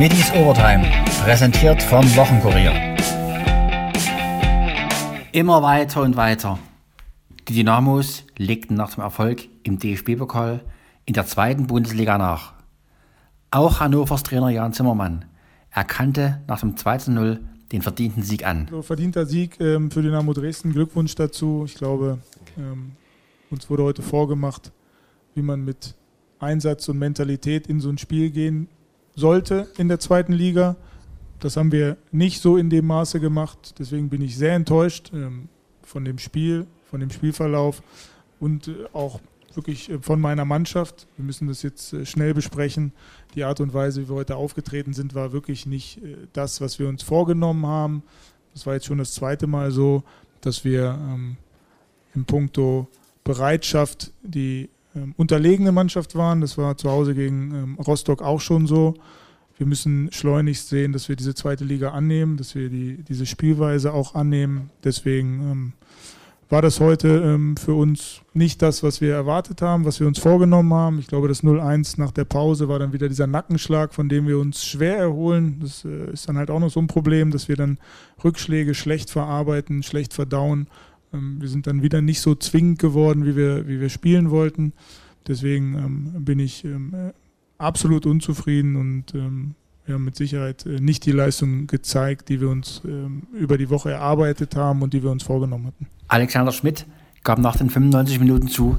Middies Overtime, präsentiert vom Wochenkurier. Immer weiter und weiter. Die Dynamos legten nach dem Erfolg im DFB-Pokal in der zweiten Bundesliga nach. Auch Hannovers Trainer Jan Zimmermann erkannte nach dem 2-0 den verdienten Sieg an. So, verdienter Sieg ähm, für Dynamo Dresden. Glückwunsch dazu. Ich glaube, ähm, uns wurde heute vorgemacht, wie man mit Einsatz und Mentalität in so ein Spiel gehen sollte in der zweiten Liga. Das haben wir nicht so in dem Maße gemacht. Deswegen bin ich sehr enttäuscht ähm, von dem Spiel, von dem Spielverlauf und äh, auch wirklich äh, von meiner Mannschaft. Wir müssen das jetzt äh, schnell besprechen. Die Art und Weise, wie wir heute aufgetreten sind, war wirklich nicht das, was wir uns vorgenommen haben. Das war jetzt schon das zweite Mal so, dass wir ähm, in puncto Bereitschaft die ähm, unterlegene Mannschaft waren. Das war zu Hause gegen ähm, Rostock auch schon so. Wir müssen schleunigst sehen, dass wir diese zweite Liga annehmen, dass wir die, diese Spielweise auch annehmen. Deswegen ähm, war das heute ähm, für uns nicht das, was wir erwartet haben, was wir uns vorgenommen haben. Ich glaube, das 0-1 nach der Pause war dann wieder dieser Nackenschlag, von dem wir uns schwer erholen. Das äh, ist dann halt auch noch so ein Problem, dass wir dann Rückschläge schlecht verarbeiten, schlecht verdauen. Ähm, wir sind dann wieder nicht so zwingend geworden, wie wir, wie wir spielen wollten. Deswegen ähm, bin ich ähm, äh, absolut unzufrieden und wir haben mit Sicherheit äh, nicht die Leistung gezeigt, die wir uns über die Woche erarbeitet haben und die wir uns vorgenommen hatten. Alexander Schmidt gab nach den 95 Minuten zu,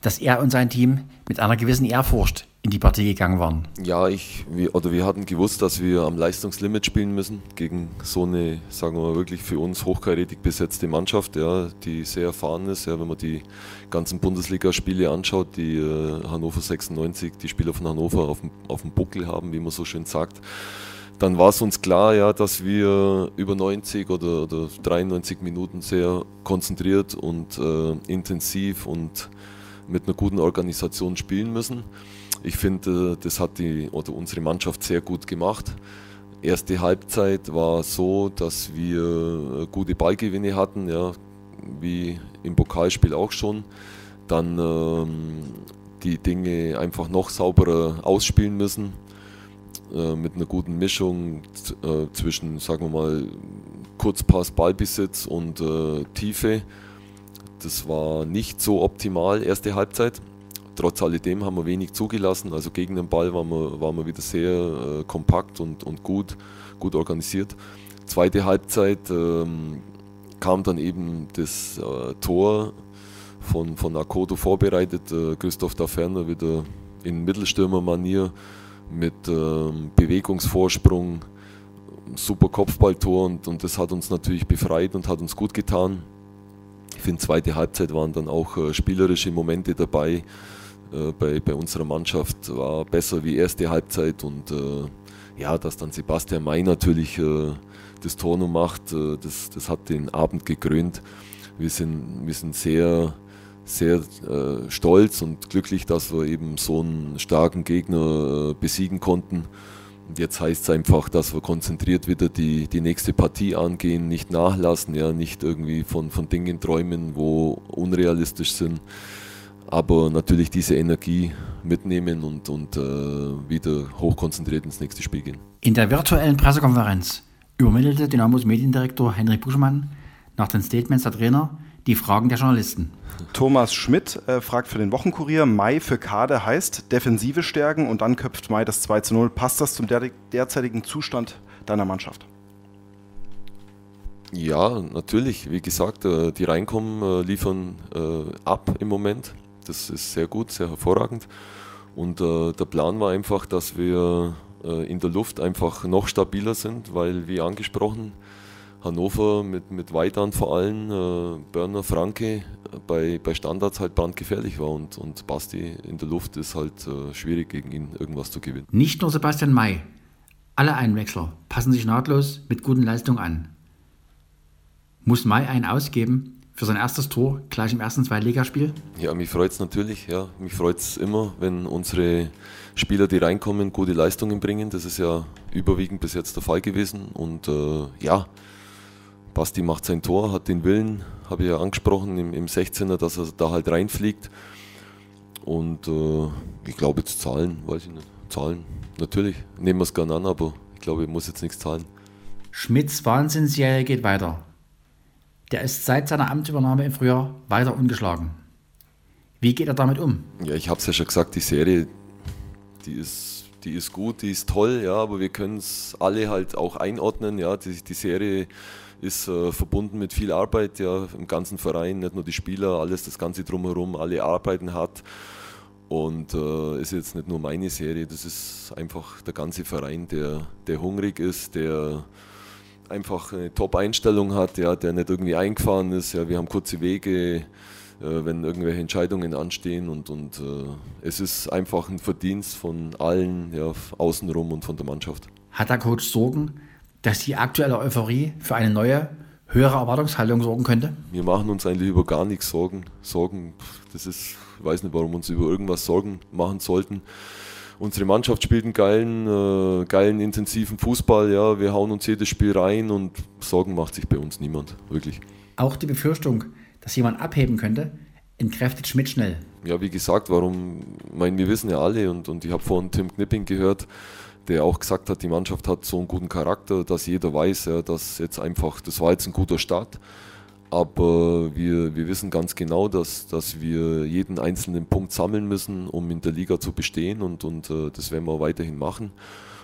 dass er und sein Team mit einer gewissen Ehrfurcht in die Partie gegangen waren. Ja, ich, wir, oder wir hatten gewusst, dass wir am Leistungslimit spielen müssen gegen so eine, sagen wir mal, wirklich für uns hochkarätig besetzte Mannschaft, ja, die sehr erfahren ist. Ja, wenn man die ganzen Bundesligaspiele anschaut, die äh, Hannover 96, die Spieler von Hannover auf, auf dem Buckel haben, wie man so schön sagt dann war es uns klar, ja, dass wir über 90 oder, oder 93 Minuten sehr konzentriert und äh, intensiv und mit einer guten Organisation spielen müssen. Ich finde, das hat die oder unsere Mannschaft sehr gut gemacht. Erste Halbzeit war so, dass wir gute Ballgewinne hatten, ja, wie im Pokalspiel auch schon. Dann ähm, die Dinge einfach noch sauberer ausspielen müssen äh, mit einer guten Mischung äh, zwischen, sagen wir mal, Kurzpass, Ballbesitz und äh, Tiefe. Das war nicht so optimal, erste Halbzeit. Trotz alledem haben wir wenig zugelassen. Also gegen den Ball waren wir, waren wir wieder sehr äh, kompakt und, und gut, gut organisiert. Zweite Halbzeit ähm, kam dann eben das äh, Tor von, von Akoto vorbereitet. Äh, Christoph Daferner wieder in Mittelstürmer-Manier mit ähm, Bewegungsvorsprung, super Kopfballtor und, und das hat uns natürlich befreit und hat uns gut getan. Ich finde, zweite Halbzeit waren dann auch äh, spielerische Momente dabei. Äh, bei, bei unserer Mannschaft war besser wie erste Halbzeit und äh, ja, dass dann Sebastian May natürlich das Tor noch macht, das, das hat den Abend gekrönt. Wir sind, wir sind sehr sehr äh, stolz und glücklich, dass wir eben so einen starken Gegner äh, besiegen konnten. Jetzt heißt es einfach, dass wir konzentriert wieder die, die nächste Partie angehen, nicht nachlassen, ja, nicht irgendwie von, von Dingen träumen, wo unrealistisch sind, aber natürlich diese Energie mitnehmen und, und äh, wieder hochkonzentriert ins nächste Spiel gehen. In der virtuellen Pressekonferenz übermittelte Dynamos Mediendirektor Henrik Buschmann nach den Statements der Trainer die Fragen der Journalisten. Thomas Schmidt äh, fragt für den Wochenkurier, Mai für Kade heißt Defensive stärken und dann köpft Mai das 2 zu 0. Passt das zum der derzeitigen Zustand deiner Mannschaft? Ja, natürlich. Wie gesagt, äh, die reinkommen, äh, liefern äh, ab im Moment. Das ist sehr gut, sehr hervorragend. Und der Plan war einfach, dass wir in der Luft einfach noch stabiler sind, weil, wie angesprochen, Hannover mit, mit Weidern vor allem, äh, Börner, Franke äh, bei, bei Standards halt brandgefährlich war und, und Basti in der Luft ist halt äh, schwierig gegen ihn irgendwas zu gewinnen. Nicht nur Sebastian May, alle Einwechsler passen sich nahtlos mit guten Leistungen an. Muss May einen ausgeben für sein erstes Tor gleich im ersten Zweitligaspiel? Ja, mich freut es natürlich. Ja. Mich freut es immer, wenn unsere Spieler, die reinkommen, gute Leistungen bringen. Das ist ja überwiegend bis jetzt der Fall gewesen. Und äh, ja, Basti macht sein Tor, hat den Willen, habe ich ja angesprochen im, im 16er, dass er da halt reinfliegt. Und äh, ich glaube jetzt Zahlen, weiß ich nicht. zahlen, natürlich. Nehmen wir es gerne an, aber ich glaube, ich muss jetzt nichts zahlen. Schmidts Wahnsinnsserie geht weiter. Der ist seit seiner Amtsübernahme im Frühjahr weiter ungeschlagen. Wie geht er damit um? Ja, ich habe es ja schon gesagt, die Serie, die ist, die ist gut, die ist toll, ja, aber wir können es alle halt auch einordnen. Ja, die, die Serie ist äh, verbunden mit viel Arbeit, ja, im ganzen Verein, nicht nur die Spieler, alles das Ganze drumherum, alle arbeiten hart. Und äh, ist jetzt nicht nur meine Serie, das ist einfach der ganze Verein, der, der hungrig ist, der einfach eine Top-Einstellung hat, ja, der nicht irgendwie eingefahren ist. Ja, wir haben kurze Wege, äh, wenn irgendwelche Entscheidungen anstehen und, und äh, es ist einfach ein Verdienst von allen ja, außenrum und von der Mannschaft. Hat der Coach Sorgen, dass die aktuelle Euphorie für eine neue, höhere Erwartungshaltung sorgen könnte? Wir machen uns eigentlich über gar nichts Sorgen. Sorgen, das ist ich weiß nicht, warum wir uns über irgendwas Sorgen machen sollten. Unsere Mannschaft spielt einen geilen, äh, geilen, intensiven Fußball. Ja, wir hauen uns jedes Spiel rein und Sorgen macht sich bei uns niemand, wirklich. Auch die Befürchtung, dass jemand abheben könnte, entkräftet Schmidt schnell. Ja, wie gesagt, warum? Ich meine, wir wissen ja alle und, und ich habe vorhin Tim Knipping gehört, der auch gesagt hat, die Mannschaft hat so einen guten Charakter, dass jeder weiß, ja, dass jetzt einfach, das war jetzt ein guter Start. Aber wir, wir wissen ganz genau, dass, dass wir jeden einzelnen Punkt sammeln müssen, um in der Liga zu bestehen und, und äh, das werden wir weiterhin machen.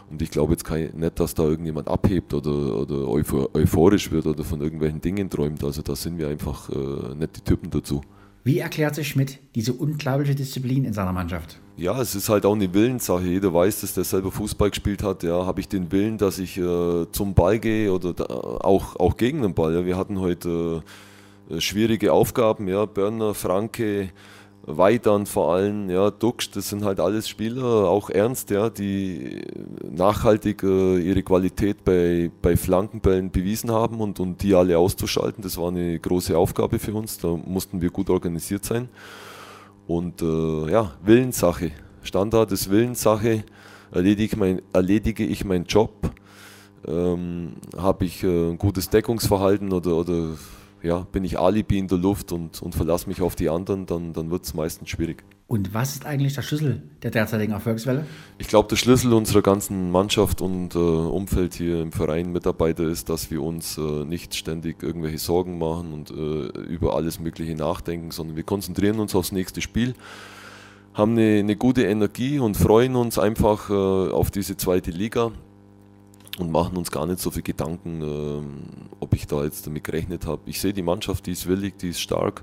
Und ich glaube jetzt kein, nicht, dass da irgendjemand abhebt oder, oder euphorisch wird oder von irgendwelchen Dingen träumt. Also da sind wir einfach äh, nicht die Typen dazu. Wie erklärt sich Schmidt diese unglaubliche Disziplin in seiner Mannschaft? Ja, es ist halt auch eine Willenssache. Jeder weiß, dass der selber Fußball gespielt hat. Ja, habe ich den Willen, dass ich äh, zum Ball gehe oder da, auch, auch gegen den Ball. Ja, wir hatten heute äh, schwierige Aufgaben. Ja, Börner, Franke, Weidern vor allem, ja, Duxch, das sind halt alles Spieler, auch Ernst, ja, die nachhaltig äh, ihre Qualität bei, bei Flankenbällen bewiesen haben und, und die alle auszuschalten, das war eine große Aufgabe für uns, da mussten wir gut organisiert sein. Und äh, ja, Willenssache, Standard ist Willenssache, erledige ich, mein, erledige ich meinen Job, ähm, habe ich äh, ein gutes Deckungsverhalten oder, oder ja, bin ich Alibi in der Luft und, und verlasse mich auf die anderen, dann, dann wird es meistens schwierig. Und was ist eigentlich der Schlüssel der derzeitigen Erfolgswelle? Ich glaube, der Schlüssel unserer ganzen Mannschaft und äh, Umfeld hier im Verein, Mitarbeiter, ist, dass wir uns äh, nicht ständig irgendwelche Sorgen machen und äh, über alles Mögliche nachdenken, sondern wir konzentrieren uns aufs nächste Spiel, haben eine, eine gute Energie und freuen uns einfach äh, auf diese zweite Liga und machen uns gar nicht so viel Gedanken, äh, ob ich da jetzt damit gerechnet habe. Ich sehe die Mannschaft, die ist willig, die ist stark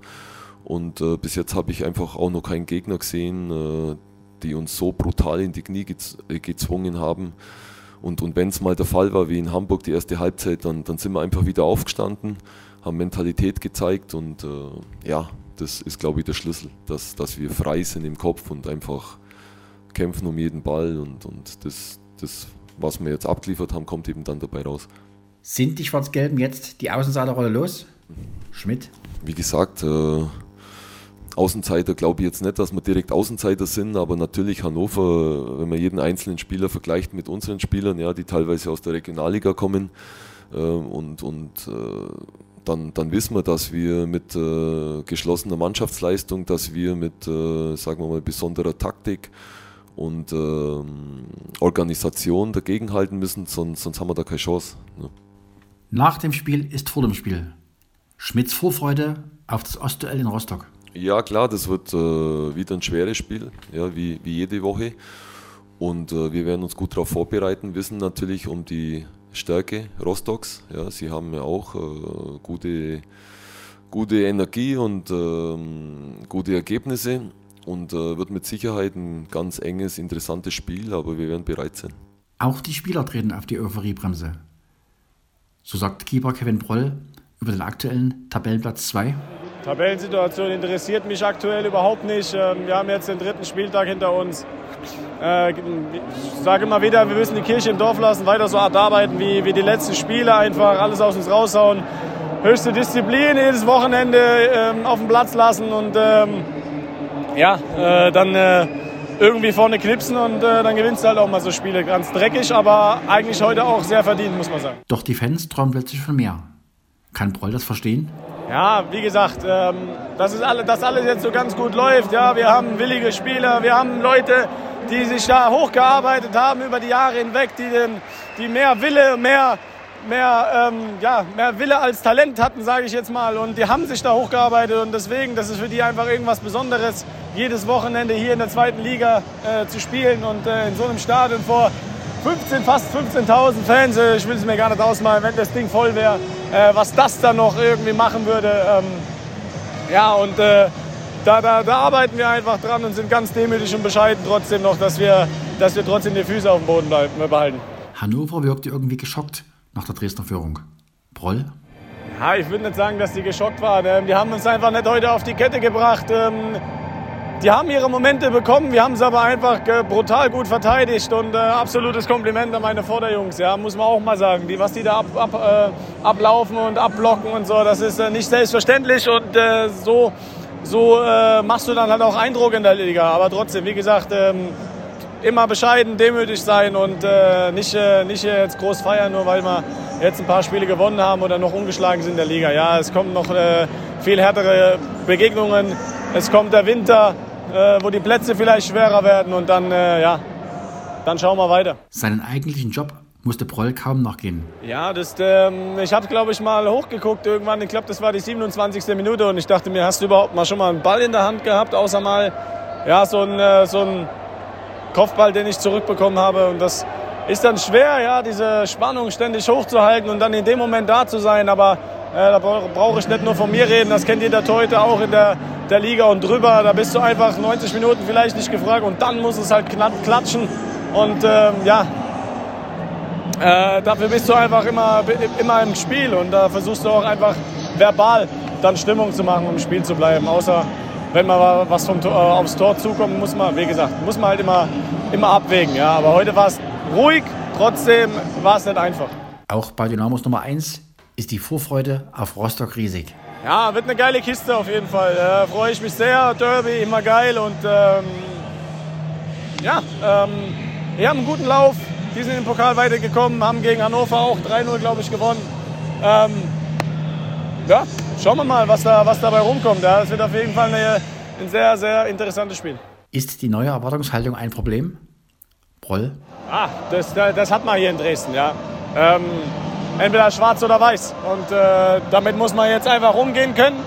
und äh, bis jetzt habe ich einfach auch noch keinen Gegner gesehen, äh, die uns so brutal in die Knie gez äh, gezwungen haben. Und, und wenn es mal der Fall war, wie in Hamburg die erste Halbzeit, dann, dann sind wir einfach wieder aufgestanden, haben Mentalität gezeigt und äh, ja, das ist, glaube ich, der Schlüssel, dass, dass wir frei sind im Kopf und einfach kämpfen um jeden Ball und, und das, das was wir jetzt abgeliefert haben, kommt eben dann dabei raus. Sind die Schwarz-Gelben jetzt die Außenseiterrolle los? Schmidt? Wie gesagt, äh, Außenseiter glaube ich jetzt nicht, dass wir direkt Außenseiter sind, aber natürlich Hannover, wenn man jeden einzelnen Spieler vergleicht mit unseren Spielern, ja, die teilweise aus der Regionalliga kommen äh, und, und äh, dann, dann wissen wir, dass wir mit äh, geschlossener Mannschaftsleistung, dass wir mit, äh, sagen wir mal, besonderer Taktik und ähm, Organisation dagegenhalten müssen, sonst, sonst haben wir da keine Chance. Ne? Nach dem Spiel ist vor dem Spiel. Schmidts Vorfreude auf das Ostduell in Rostock. Ja, klar, das wird äh, wieder ein schweres Spiel, ja, wie, wie jede Woche. Und äh, wir werden uns gut darauf vorbereiten, wissen natürlich um die Stärke Rostocks. Ja, sie haben ja auch äh, gute, gute Energie und ähm, gute Ergebnisse und äh, wird mit Sicherheit ein ganz enges, interessantes Spiel, aber wir werden bereit sein. Auch die Spieler treten auf die Euphoriebremse. So sagt Keeper Kevin Broll über den aktuellen Tabellenplatz 2. Tabellensituation interessiert mich aktuell überhaupt nicht. Ähm, wir haben jetzt den dritten Spieltag hinter uns. Äh, ich sage immer wieder, wir müssen die Kirche im Dorf lassen, weiter so hart arbeiten wie, wie die letzten Spiele, einfach alles aus uns raushauen. Höchste Disziplin jedes Wochenende ähm, auf dem Platz lassen und ähm, ja, äh, dann äh, irgendwie vorne knipsen und äh, dann gewinnst du halt auch mal so Spiele. Ganz dreckig, aber eigentlich heute auch sehr verdient, muss man sagen. Doch die Fans träumen plötzlich von mehr. Kann Broll das verstehen? Ja, wie gesagt, ähm, das ist alle, dass alles jetzt so ganz gut läuft. Ja, wir haben willige Spieler, wir haben Leute, die sich da hochgearbeitet haben über die Jahre hinweg, die, den, die mehr Wille, mehr, mehr, ähm, ja, mehr Wille als Talent hatten, sage ich jetzt mal. Und die haben sich da hochgearbeitet und deswegen, das ist für die einfach irgendwas Besonderes, jedes Wochenende hier in der zweiten Liga äh, zu spielen und äh, in so einem Stadion vor 15, fast 15.000 Fans. Äh, ich will es mir gar nicht ausmalen, wenn das Ding voll wäre, äh, was das dann noch irgendwie machen würde. Ähm, ja, und äh, da, da, da, arbeiten wir einfach dran und sind ganz demütig und bescheiden trotzdem noch, dass wir, dass wir trotzdem die Füße auf dem Boden behalten. Hannover wirkte irgendwie geschockt nach der Dresdner Führung. Broll? Ja, ich würde nicht sagen, dass die geschockt waren. Ähm, die haben uns einfach nicht heute auf die Kette gebracht. Ähm, die haben ihre Momente bekommen, wir haben es aber einfach brutal gut verteidigt und äh, absolutes Kompliment an meine Vorderjungs, ja, muss man auch mal sagen. Die, was die da ab, ab, äh, ablaufen und abblocken und so, das ist äh, nicht selbstverständlich und äh, so, so äh, machst du dann halt auch Eindruck in der Liga. Aber trotzdem, wie gesagt, ähm, immer bescheiden, demütig sein und äh, nicht, nicht jetzt groß feiern, nur weil wir jetzt ein paar Spiele gewonnen haben oder noch ungeschlagen sind in der Liga. Ja, es kommen noch viel härtere Begegnungen. Es kommt der Winter, äh, wo die Plätze vielleicht schwerer werden und dann, äh, ja, dann schauen wir weiter. Seinen eigentlichen Job musste Proll kaum noch gehen. Ja, das, ähm, ich habe, glaube ich, mal hochgeguckt irgendwann. Ich glaube, das war die 27. Minute und ich dachte mir, hast du überhaupt mal schon mal einen Ball in der Hand gehabt, außer mal ja, so ein, äh, so ein Kopfball, den ich zurückbekommen habe. Und das ist dann schwer, ja, diese Spannung ständig hochzuhalten und dann in dem Moment da zu sein. Aber äh, da brauche ich nicht nur von mir reden, das kennt jeder Torhüter auch in der, der Liga und drüber. Da bist du einfach 90 Minuten vielleicht nicht gefragt und dann muss es halt klatschen. Und ähm, ja, äh, dafür bist du einfach immer, immer im Spiel und da versuchst du auch einfach verbal dann Stimmung zu machen, um im Spiel zu bleiben. Außer wenn mal was vom Tor, äh, aufs Tor zukommt, muss man, wie gesagt, muss man halt immer, immer abwägen. Ja. Aber heute war es ruhig, trotzdem war es nicht einfach. Auch bei Dynamos Nummer 1 ist die Vorfreude auf Rostock riesig. Ja, wird eine geile Kiste auf jeden Fall. Da freue ich mich sehr. Derby immer geil und ähm, ja, ähm, wir haben einen guten Lauf. Die sind im Pokal weitergekommen, haben gegen Hannover auch 3-0, glaube ich, gewonnen. Ähm, ja, schauen wir mal, was, da, was dabei rumkommt. Ja, es wird auf jeden Fall eine, ein sehr, sehr interessantes Spiel. Ist die neue Erwartungshaltung ein Problem? Broll? Ah, das, das hat man hier in Dresden, ja. Ähm, entweder schwarz oder weiß. Und äh, damit muss man jetzt einfach umgehen können.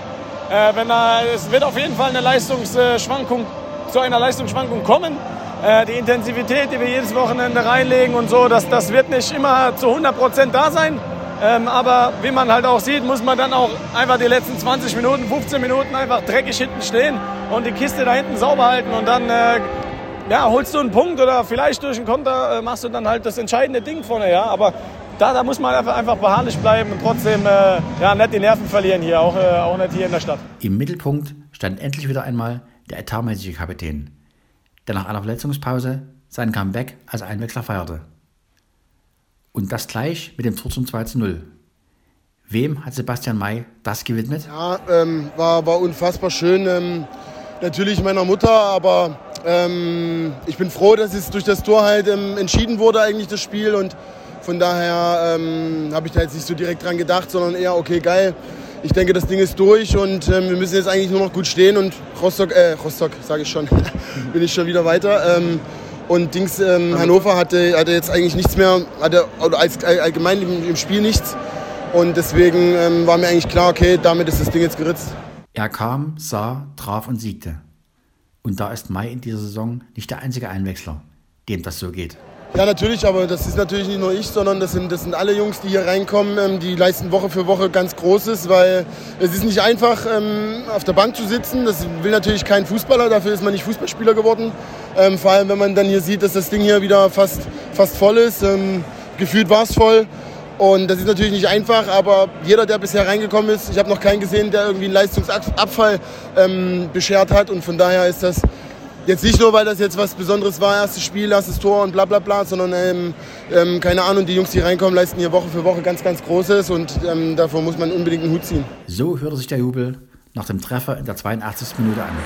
Äh, wenn er, es wird auf jeden Fall eine Leistungsschwankung, zu einer Leistungsschwankung kommen. Äh, die Intensivität, die wir jedes Wochenende reinlegen und so, das, das wird nicht immer zu 100 Prozent da sein. Ähm, aber wie man halt auch sieht, muss man dann auch einfach die letzten 20 Minuten, 15 Minuten einfach dreckig hinten stehen und die Kiste da hinten sauber halten und dann äh, ja, holst du einen Punkt oder vielleicht durch einen Konter äh, machst du dann halt das entscheidende Ding vorne, ja. Aber da, da muss man einfach, einfach beharrlich bleiben und trotzdem äh, ja, nicht die Nerven verlieren hier, auch, äh, auch nicht hier in der Stadt. Im Mittelpunkt stand endlich wieder einmal der etatmäßige Kapitän, der nach einer Verletzungspause sein Comeback als Einwechsler feierte. Und das gleich mit dem Tor zum 2 zu 0. Wem hat Sebastian May das gewidmet? Ja, ähm, war, war unfassbar schön. Ähm, natürlich meiner Mutter, aber ähm, ich bin froh, dass es durch das Tor halt ähm, entschieden wurde, eigentlich das Spiel. Und von daher ähm, habe ich da jetzt nicht so direkt dran gedacht, sondern eher, okay, geil. Ich denke, das Ding ist durch und ähm, wir müssen jetzt eigentlich nur noch gut stehen und Rostock, äh, Rostock, sage ich schon, bin ich schon wieder weiter. Und Dings, ähm, Hannover hatte, hatte jetzt eigentlich nichts mehr, hatte oder als, allgemein im, im Spiel nichts. Und deswegen ähm, war mir eigentlich klar, okay, damit ist das Ding jetzt geritzt. Er kam, sah, traf und siegte. Und da ist Mai in dieser Saison nicht der einzige Einwechsler, dem das so geht. Ja, natürlich, aber das ist natürlich nicht nur ich, sondern das sind, das sind alle Jungs, die hier reinkommen. Ähm, die leisten Woche für Woche ganz Großes, weil es ist nicht einfach, ähm, auf der Bank zu sitzen. Das will natürlich kein Fußballer, dafür ist man nicht Fußballspieler geworden. Ähm, vor allem, wenn man dann hier sieht, dass das Ding hier wieder fast, fast voll ist. gefühlt war es voll. Und das ist natürlich nicht einfach, aber jeder, der bisher reingekommen ist, ich habe noch keinen gesehen, der irgendwie einen Leistungsabfall ähm, beschert hat. Und von daher ist das Jetzt nicht nur, weil das jetzt was Besonderes war, erstes Spiel, erstes Tor und bla bla bla, sondern ähm, ähm, keine Ahnung, die Jungs, die reinkommen, leisten hier Woche für Woche ganz, ganz Großes und ähm, davor muss man unbedingt einen Hut ziehen. So hörte sich der Jubel nach dem Treffer in der 82. Minute an.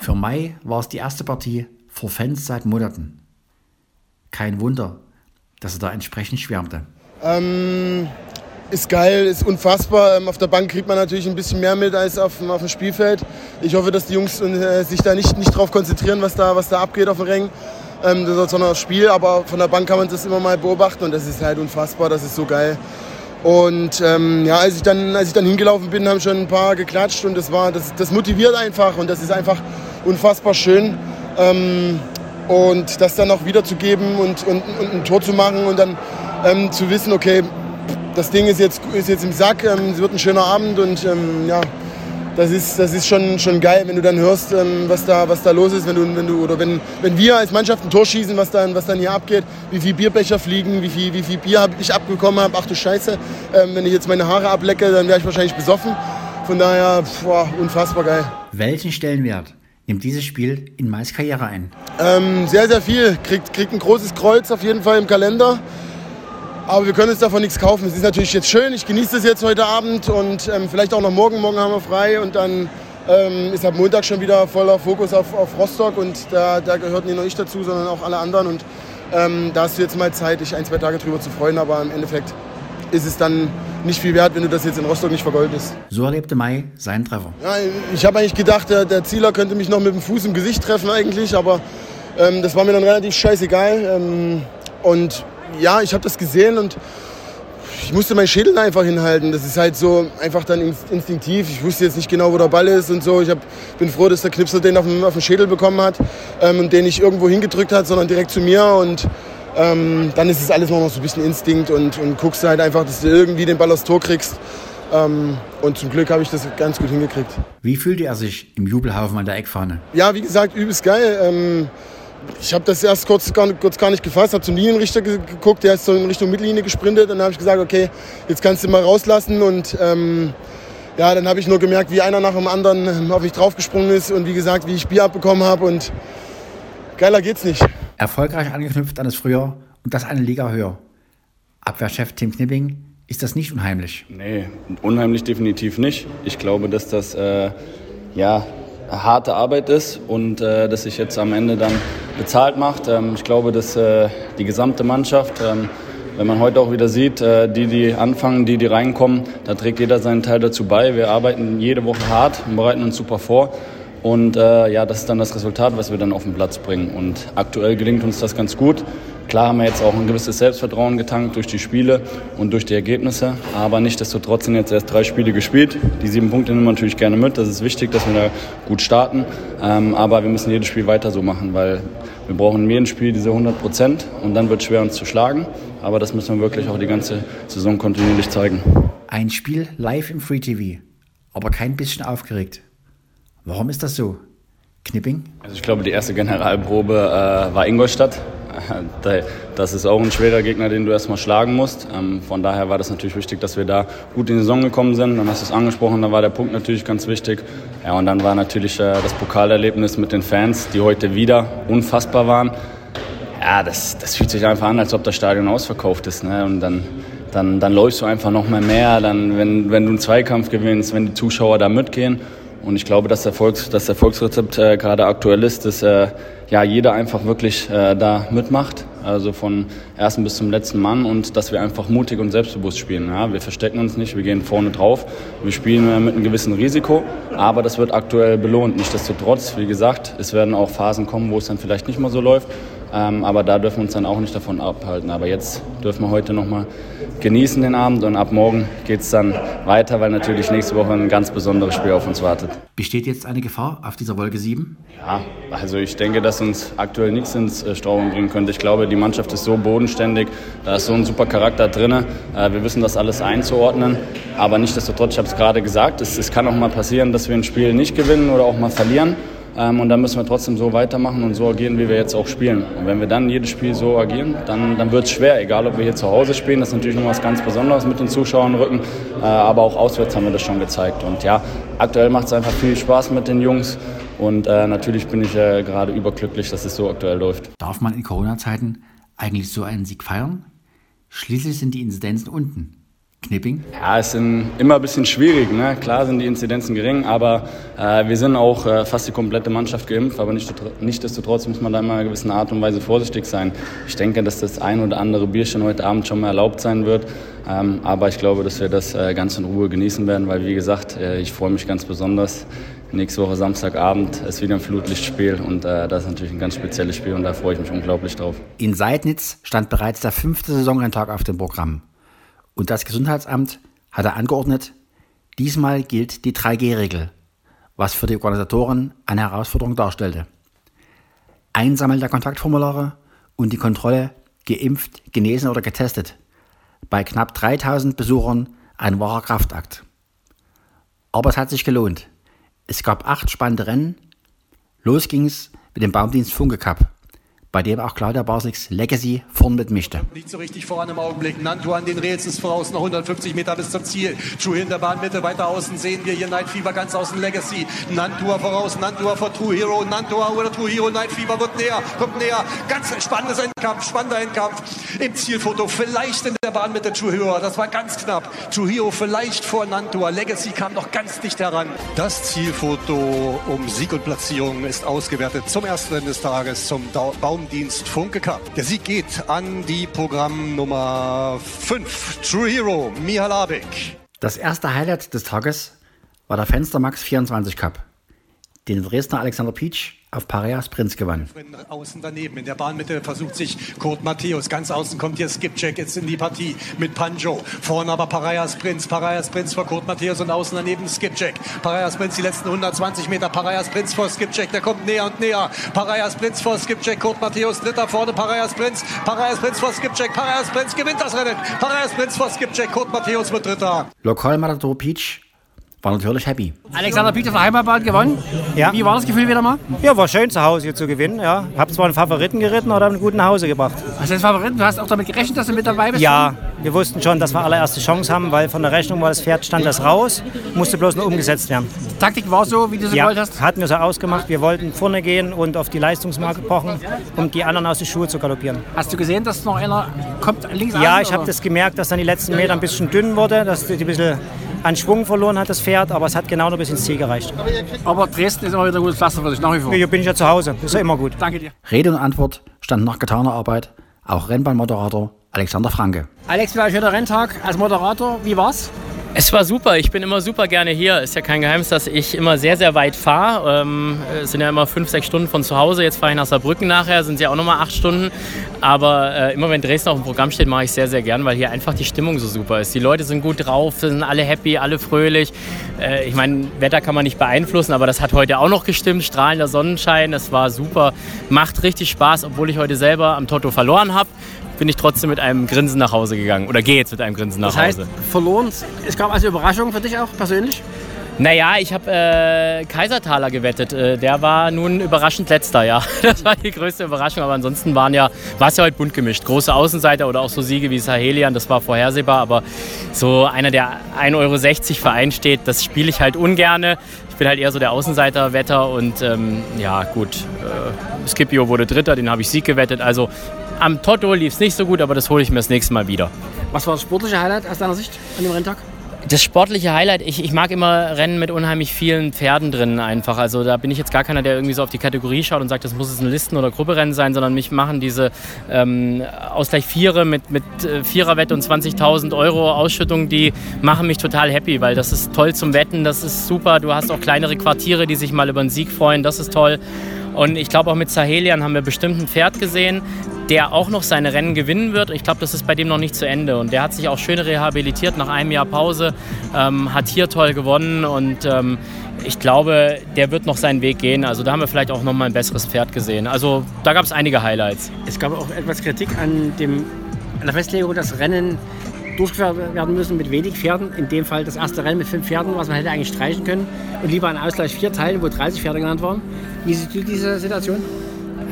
Für Mai war es die erste Partie vor Fans seit Monaten. Kein Wunder, dass er da entsprechend schwärmte. Ähm, ist geil, ist unfassbar. Ähm, auf der Bank kriegt man natürlich ein bisschen mehr mit als auf, auf dem Spielfeld. Ich hoffe, dass die Jungs äh, sich da nicht, nicht drauf konzentrieren, was da, was da abgeht auf dem Ring, ähm, sondern aufs Spiel. Aber von der Bank kann man das immer mal beobachten und das ist halt unfassbar, das ist so geil. Und ähm, ja, als ich, dann, als ich dann hingelaufen bin, haben schon ein paar geklatscht und das, war, das, das motiviert einfach und das ist einfach unfassbar schön. Ähm, und das dann auch wiederzugeben und, und, und ein Tor zu machen und dann ähm, zu wissen, okay, das Ding ist jetzt, ist jetzt im Sack, ähm, es wird ein schöner Abend und ähm, ja, das ist, das ist schon, schon geil, wenn du dann hörst, ähm, was, da, was da los ist, wenn du, wenn du, oder wenn, wenn wir als Mannschaft ein Tor schießen, was dann, was dann hier abgeht, wie viel Bierbecher fliegen, wie viel, wie viel Bier ich abbekommen habe, ach du Scheiße, ähm, wenn ich jetzt meine Haare ablecke, dann wäre ich wahrscheinlich besoffen. Von daher, boah, unfassbar geil. Welchen Stellenwert nimmt dieses Spiel in Mais Karriere ein? Ähm, sehr, sehr viel. Kriegt, kriegt ein großes Kreuz auf jeden Fall im Kalender. Aber wir können uns davon nichts kaufen. Es ist natürlich jetzt schön. Ich genieße es jetzt heute Abend und ähm, vielleicht auch noch morgen. Morgen haben wir frei und dann ähm, ist ab Montag schon wieder voller Fokus auf, auf Rostock und da, da gehört nicht nur ich dazu, sondern auch alle anderen. Und ähm, da hast du jetzt mal Zeit, dich ein, zwei Tage drüber zu freuen. Aber im Endeffekt ist es dann nicht viel wert, wenn du das jetzt in Rostock nicht vergoldest. So erlebte Mai seinen Treffer. Ja, ich habe eigentlich gedacht, der, der, Zieler könnte mich noch mit dem Fuß im Gesicht treffen eigentlich, aber ähm, das war mir dann relativ scheißegal. Ähm, und ja, ich habe das gesehen und ich musste meinen Schädel einfach hinhalten. Das ist halt so einfach dann instinktiv. Ich wusste jetzt nicht genau, wo der Ball ist und so. Ich hab, bin froh, dass der Knipser den auf den, auf den Schädel bekommen hat ähm, und den nicht irgendwo hingedrückt hat, sondern direkt zu mir. Und ähm, dann ist es alles noch so ein bisschen Instinkt und, und guckst halt einfach, dass du irgendwie den Ball aufs Tor kriegst. Ähm, und zum Glück habe ich das ganz gut hingekriegt. Wie fühlte er sich im Jubelhaufen an der Eckfahne? Ja, wie gesagt, übelst geil. Ähm, ich habe das erst kurz gar, kurz gar nicht gefasst, habe zum Linienrichter geguckt, der ist so in Richtung Mittellinie gesprintet. Dann habe ich gesagt, okay, jetzt kannst du mal rauslassen. Und ähm, ja, dann habe ich nur gemerkt, wie einer nach dem anderen auf mich draufgesprungen ist und wie gesagt, wie ich Bier abbekommen habe. Und geiler geht's nicht. Erfolgreich angeknüpft an das Frühjahr und das eine Liga höher. Abwehrchef Tim Knipping, ist das nicht unheimlich? Nee, unheimlich definitiv nicht. Ich glaube, dass das äh, ja, harte Arbeit ist und äh, dass sich jetzt am Ende dann bezahlt macht. Ähm, ich glaube, dass äh, die gesamte Mannschaft, ähm, wenn man heute auch wieder sieht, äh, die, die anfangen, die, die reinkommen, da trägt jeder seinen Teil dazu bei. Wir arbeiten jede Woche hart und bereiten uns super vor. Und äh, ja, das ist dann das Resultat, was wir dann auf den Platz bringen. Und aktuell gelingt uns das ganz gut. Klar haben wir jetzt auch ein gewisses Selbstvertrauen getankt durch die Spiele und durch die Ergebnisse, aber nichtsdestotrotz sind jetzt erst drei Spiele gespielt. Die sieben Punkte nehmen wir natürlich gerne mit, das ist wichtig, dass wir da gut starten, ähm, aber wir müssen jedes Spiel weiter so machen, weil wir brauchen in jedem Spiel diese 100 Prozent und dann wird es schwer uns zu schlagen, aber das müssen wir wirklich auch die ganze Saison kontinuierlich zeigen. Ein Spiel live im Free TV, aber kein bisschen aufgeregt. Warum ist das so? Knipping? Also ich glaube, die erste Generalprobe äh, war Ingolstadt. Das ist auch ein schwerer Gegner, den du erstmal schlagen musst. Ähm, von daher war das natürlich wichtig, dass wir da gut in die Saison gekommen sind. Dann hast du es angesprochen, dann war der Punkt natürlich ganz wichtig. Ja, und dann war natürlich äh, das Pokalerlebnis mit den Fans, die heute wieder unfassbar waren. Ja, das, das fühlt sich einfach an, als ob das Stadion ausverkauft ist. Ne? Und dann, dann, dann läufst du einfach noch mal mehr. Dann, wenn, wenn du einen Zweikampf gewinnst, wenn die Zuschauer da mitgehen. Und ich glaube, dass dass der Volksrezept äh, gerade aktuell ist, dass äh, ja, jeder einfach wirklich äh, da mitmacht, also von ersten bis zum letzten Mann und dass wir einfach mutig und selbstbewusst spielen. Ja? Wir verstecken uns nicht, wir gehen vorne drauf, wir spielen äh, mit einem gewissen Risiko, aber das wird aktuell belohnt. Nichtsdestotrotz, wie gesagt, es werden auch Phasen kommen, wo es dann vielleicht nicht mehr so läuft, ähm, aber da dürfen wir uns dann auch nicht davon abhalten. Aber jetzt dürfen wir heute nochmal genießen den Abend und ab morgen geht es dann weiter, weil natürlich nächste Woche ein ganz besonderes Spiel auf uns wartet. Besteht jetzt eine Gefahr auf dieser Wolke 7? Ja, also ich denke, dass uns aktuell nichts ins äh, Strauchen bringen könnte. Ich glaube, die Mannschaft ist so bodenständig, da ist so ein super Charakter drin. Äh, wir wissen das alles einzuordnen, aber nichtsdestotrotz, ich habe es gerade gesagt, es, es kann auch mal passieren, dass wir ein Spiel nicht gewinnen oder auch mal verlieren. Ähm, und dann müssen wir trotzdem so weitermachen und so agieren, wie wir jetzt auch spielen. Und wenn wir dann jedes Spiel so agieren, dann, dann wird es schwer, egal ob wir hier zu Hause spielen. Das ist natürlich noch was ganz Besonderes mit den Zuschauern Rücken. Äh, aber auch auswärts haben wir das schon gezeigt. Und ja, aktuell macht es einfach viel Spaß mit den Jungs. Und äh, natürlich bin ich äh, gerade überglücklich, dass es so aktuell läuft. Darf man in Corona-Zeiten eigentlich so einen Sieg feiern? Schließlich sind die Inzidenzen unten. Knipping? Ja, es ist immer ein bisschen schwierig. Ne? Klar sind die Inzidenzen gering, aber äh, wir sind auch äh, fast die komplette Mannschaft geimpft. Aber nichtsdestotrotz muss man da immer in einer gewissen Art und Weise vorsichtig sein. Ich denke, dass das ein oder andere Bierchen heute Abend schon mal erlaubt sein wird. Ähm, aber ich glaube, dass wir das äh, ganz in Ruhe genießen werden, weil, wie gesagt, äh, ich freue mich ganz besonders. Nächste Woche Samstagabend ist wieder ein Flutlichtspiel und äh, das ist natürlich ein ganz spezielles Spiel und da freue ich mich unglaublich drauf. In Seidnitz stand bereits der fünfte Saisonrenntag auf dem Programm. Und das Gesundheitsamt hatte angeordnet, diesmal gilt die 3G-Regel, was für die Organisatoren eine Herausforderung darstellte. Einsammeln der Kontaktformulare und die Kontrolle geimpft, genesen oder getestet. Bei knapp 3000 Besuchern ein wahrer Kraftakt. Aber es hat sich gelohnt. Es gab acht spannende Rennen. Los ging's mit dem Baumdienst Funke Cup bei dem auch Claudia Basics Legacy vorn mitmischte. Nicht so richtig voran im Augenblick. Nantu an den Rails ist voraus, noch 150 Meter bis zum Ziel. True in der Bahnmitte, weiter außen sehen wir hier Night Fever ganz außen Legacy. Nantua voraus, Nantua vor True Hero, Nantua oder True Hero, Night Fever wird näher, kommt näher. Ganz spannendes Endkampf, spannender Endkampf. Im Zielfoto vielleicht in der Bahnmitte True Hero, das war ganz knapp. True Hero vielleicht vor Nantua, Legacy kam noch ganz dicht heran. Das Zielfoto um Sieg und Platzierung ist ausgewertet zum ersten Rennen des Tages, zum Baum Programmdienst Funke Cup. Der Sieg geht an die Programmnummer 5, True Hero, Mihalabik. Das erste Highlight des Tages war der Fenster Max 24 Cup, den Dresdner Alexander Pietsch auf Parias Prinz gewann. Außen daneben, in der Bahnmitte versucht sich Kurt Matthäus. Ganz außen kommt hier Skipcheck jetzt in die Partie mit Panjo. Vorne aber Parias Prinz. Parias Prinz vor Kurt Matthäus und außen daneben Skipcheck. Parias Prinz die letzten 120 Meter. Parias Prinz vor Skipcheck. Der kommt näher und näher. Parias Prinz vor Skipcheck. Kurt Matthäus dritter vorne. Parias Prinz. Parias Prinz vor Skipcheck. Parias Prinz gewinnt das Rennen. Parias Prinz vor Skipcheck. Kurt Matthäus wird dritter. Lokalmatador Peach war natürlich happy. Alexander auf der Heimatbahn gewonnen. Ja. Wie war das Gefühl wieder mal? Ja, war schön zu Hause hier zu gewinnen. Ja. Hab zwar einen Favoriten geritten, aber einen guten nach Hause gebracht. Hast du den Favoriten? Du hast auch damit gerechnet, dass du mit dabei bist? Ja, wir wussten schon, dass wir allererste Chance haben, weil von der Rechnung war das Pferd, stand das raus, musste bloß nur umgesetzt werden. Die Taktik war so, wie du sie ja, gewollt hast? hatten wir so ausgemacht. Wir wollten vorne gehen und auf die Leistungsmarke pochen, um die anderen aus den Schuhe zu galoppieren. Hast du gesehen, dass noch einer kommt links Ja, an, ich habe oder? das gemerkt, dass dann die letzten Meter ein bisschen dünn wurde, dass die ein bisschen an Schwung verloren hat, das Pferd, aber es hat genau noch bis ins Ziel gereicht. Aber Dresden ist immer wieder ein gutes Pflaster für dich, nach wie vor. Hier bin ich ja zu Hause, das ist ja immer gut. Danke dir. Rede und Antwort standen nach getaner Arbeit auch Rennbahnmoderator Alexander Franke. Alex, war ein schöner Renntag als Moderator. Wie war's? Es war super, ich bin immer super gerne hier. Ist ja kein Geheimnis, dass ich immer sehr, sehr weit fahre. Ähm, es sind ja immer fünf, sechs Stunden von zu Hause. Jetzt fahre ich nach Saarbrücken nachher, sind es ja auch nochmal acht Stunden. Aber äh, immer wenn Dresden auf dem Programm steht, mache ich sehr, sehr gern, weil hier einfach die Stimmung so super ist. Die Leute sind gut drauf, sind alle happy, alle fröhlich. Äh, ich meine, Wetter kann man nicht beeinflussen, aber das hat heute auch noch gestimmt. Strahlender Sonnenschein, das war super. Macht richtig Spaß, obwohl ich heute selber am Toto verloren habe bin ich trotzdem mit einem Grinsen nach Hause gegangen. Oder gehe jetzt mit einem Grinsen nach Das heißt, Hause. verloren. Es gab also Überraschungen für dich auch persönlich? Naja, ich habe äh, Kaisertaler gewettet. Äh, der war nun überraschend letzter, ja. Das war die größte Überraschung. Aber ansonsten waren ja, war es ja heute bunt gemischt. Große Außenseiter oder auch so Siege wie Sahelian, das war vorhersehbar. Aber so einer, der 1,60 Euro Verein steht, das spiele ich halt ungerne. Ich bin halt eher so der Außenseiter-Wetter und ähm, ja, gut. Äh, Scipio wurde Dritter, den habe ich Sieg gewettet. Also am Toto lief es nicht so gut, aber das hole ich mir das nächste Mal wieder. Was war das sportliche Highlight aus deiner Sicht an dem Renntag? Das sportliche Highlight, ich, ich mag immer Rennen mit unheimlich vielen Pferden drin einfach. Also da bin ich jetzt gar keiner, der irgendwie so auf die Kategorie schaut und sagt, das muss jetzt ein Listen- oder Grupperennen sein, sondern mich machen diese ähm, Ausgleich Viere mit, mit äh, Viererwette und 20.000 Euro Ausschüttung, die machen mich total happy, weil das ist toll zum Wetten, das ist super. Du hast auch kleinere Quartiere, die sich mal über einen Sieg freuen, das ist toll. Und ich glaube, auch mit Sahelian haben wir bestimmt ein Pferd gesehen, der auch noch seine Rennen gewinnen wird. Ich glaube, das ist bei dem noch nicht zu Ende. Und der hat sich auch schön rehabilitiert nach einem Jahr Pause, ähm, hat hier toll gewonnen und ähm, ich glaube, der wird noch seinen Weg gehen. Also da haben wir vielleicht auch noch mal ein besseres Pferd gesehen. Also da gab es einige Highlights. Es gab auch etwas Kritik an, dem, an der Festlegung, dass Rennen durchgeführt werden müssen mit wenig Pferden. In dem Fall das erste Rennen mit fünf Pferden, was man hätte eigentlich streichen können. Und lieber einen Ausgleich vier teilen, wo 30 Pferde genannt waren. Wie siehst du diese Situation?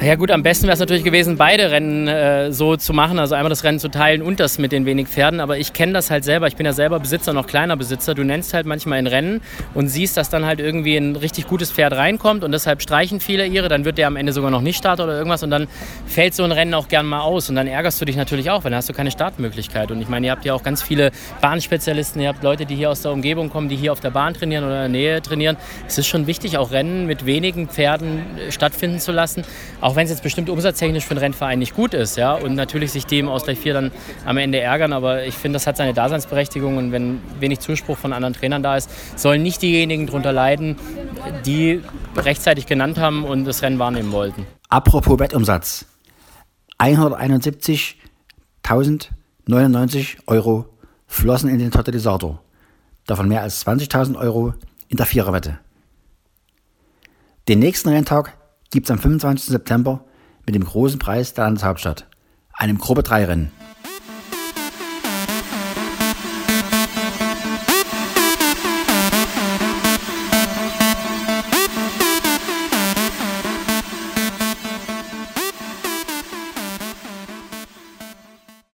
Ja gut, am besten wäre es natürlich gewesen, beide Rennen äh, so zu machen, also einmal das Rennen zu teilen und das mit den wenig Pferden. Aber ich kenne das halt selber. Ich bin ja selber Besitzer, noch kleiner Besitzer. Du nennst halt manchmal ein Rennen und siehst, dass dann halt irgendwie ein richtig gutes Pferd reinkommt und deshalb streichen viele ihre. Dann wird der am Ende sogar noch nicht starten oder irgendwas und dann fällt so ein Rennen auch gern mal aus und dann ärgerst du dich natürlich auch, weil dann hast du keine Startmöglichkeit. Und ich meine, ihr habt ja auch ganz viele Bahnspezialisten, ihr habt Leute, die hier aus der Umgebung kommen, die hier auf der Bahn trainieren oder in der Nähe trainieren. Es ist schon wichtig, auch Rennen mit wenigen Pferden äh, stattfinden zu lassen, auch wenn es jetzt bestimmt Umsatz umsatztechnisch für den Rennverein nicht gut ist. Ja? Und natürlich sich die im Ausgleich 4 dann am Ende ärgern. Aber ich finde, das hat seine Daseinsberechtigung. Und wenn wenig Zuspruch von anderen Trainern da ist, sollen nicht diejenigen darunter leiden, die rechtzeitig genannt haben und das Rennen wahrnehmen wollten. Apropos Wettumsatz. 171.099 Euro flossen in den Totalisator. Davon mehr als 20.000 Euro in der Viererwette. Den nächsten Renntag gibt es am 25. September mit dem großen Preis der Landeshauptstadt, einem Gruppe 3 Rennen.